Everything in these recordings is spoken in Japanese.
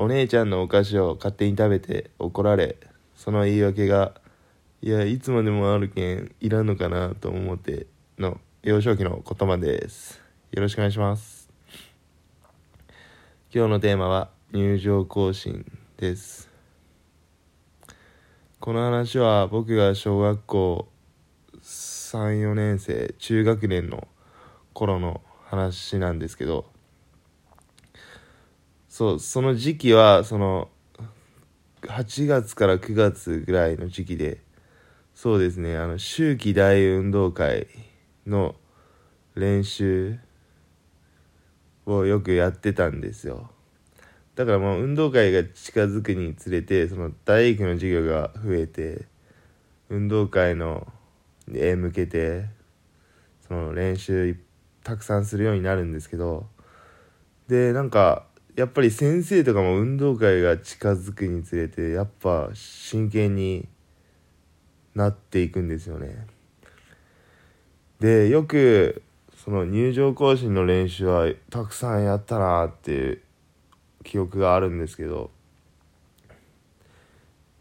お姉ちゃんのお菓子を勝手に食べて怒られその言い訳がいやいつまでもあるけんいらんのかなと思っての幼少期の言葉です。よろしくお願いします。今日のテーマは入場行進です。この話は僕が小学校34年生中学年の頃の話なんですけどそうその時期はその8月から9月ぐらいの時期でそうですねあの秋季大運動会の練習をよくやってたんですよ。だからもう運動会が近づくにつれてその体育の授業が増えて運動会のへ向けてその練習たくさんするようになるんですけどでなんかやっぱり先生とかも運動会が近づくにつれてやっぱ真剣になっていくんですよね。でよくその入場行進の練習はたくさんやったなっていう記憶があるんですけど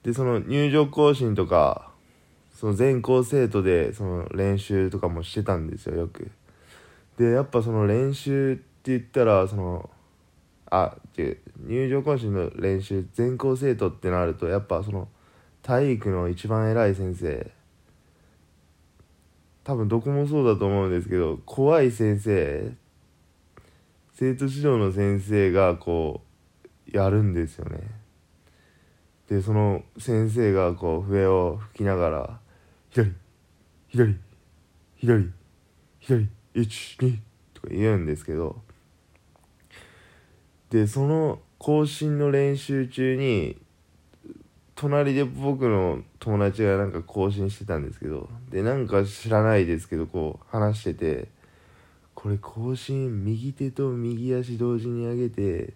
でその入場行進とかその全校生徒でその練習とかもしてたんですよよく。でやっぱその練習って言ったらそのあ入場行進の練習全校生徒ってなるとやっぱその体育の一番偉い先生多分どこもそうだと思うんですけど怖い先生生徒指導の先生がこうやるんですよね。でその先生がこう笛を吹きながら左左左左12とか言うんですけどでその更新の練習中に隣で僕の友達がなんか更新してたんですけどでなんか知らないですけどこう話しててこれ更新右手と右足同時に上げて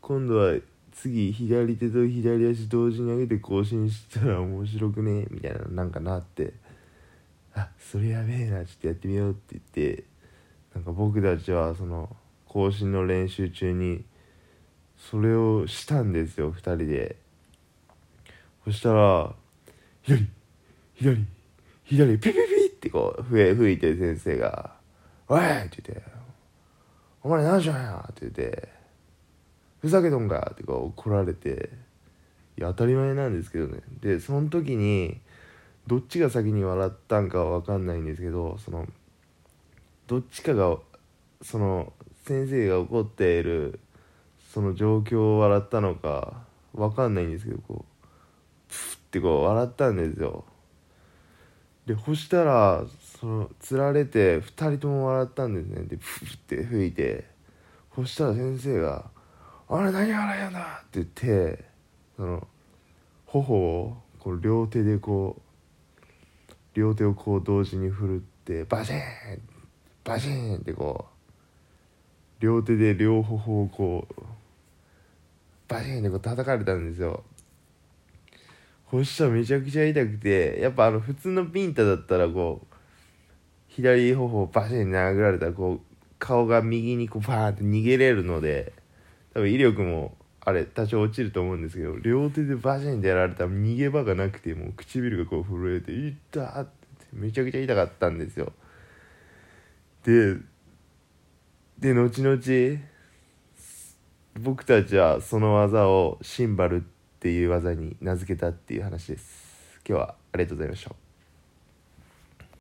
今度は次左手と左足同時に上げて更新したら面白くね？みたいななんかなってあそれやべえなちょっとやってみようって言ってなんか僕たちはその更新の練習中にそれをしたんですよ2人でそしたら左左左ピピピってこう笛吹いて先生が「おい!」って言って「お前何しよんや!」って言って「ふざけとんか!」ってこう怒られていや当たり前なんですけどねでその時にどっちが先に笑ったんかは分かんないんですけどそのどっちかがその先生が怒っているその状況を笑ったのか分かんないんですけどこうプッてこう笑ったんですよでそしたらそのつられて2人とも笑ったんですねでプッて吹いてそしたら先生が「あれ何笑いやんだ!」って言ってその頬をこう両手でこう両手をこう同時に振るってバシーンバシーンってこう両手で両頬をこうバシーンってこう叩かれたんですよそしたらめちゃくちゃ痛くてやっぱあの普通のピンタだったらこう左頬をバシン殴られたらこう顔が右にこうバーンって逃げれるので多分威力もあれ多少落ちると思うんですけど両手でバシンってやられたら逃げ場がなくてもう唇がこう震えて「いった!」ってめちゃくちゃ痛かったんですよでで後々僕たちはその技をシンバルっていう技に名付けたっていう話です。今日はありがとうございました。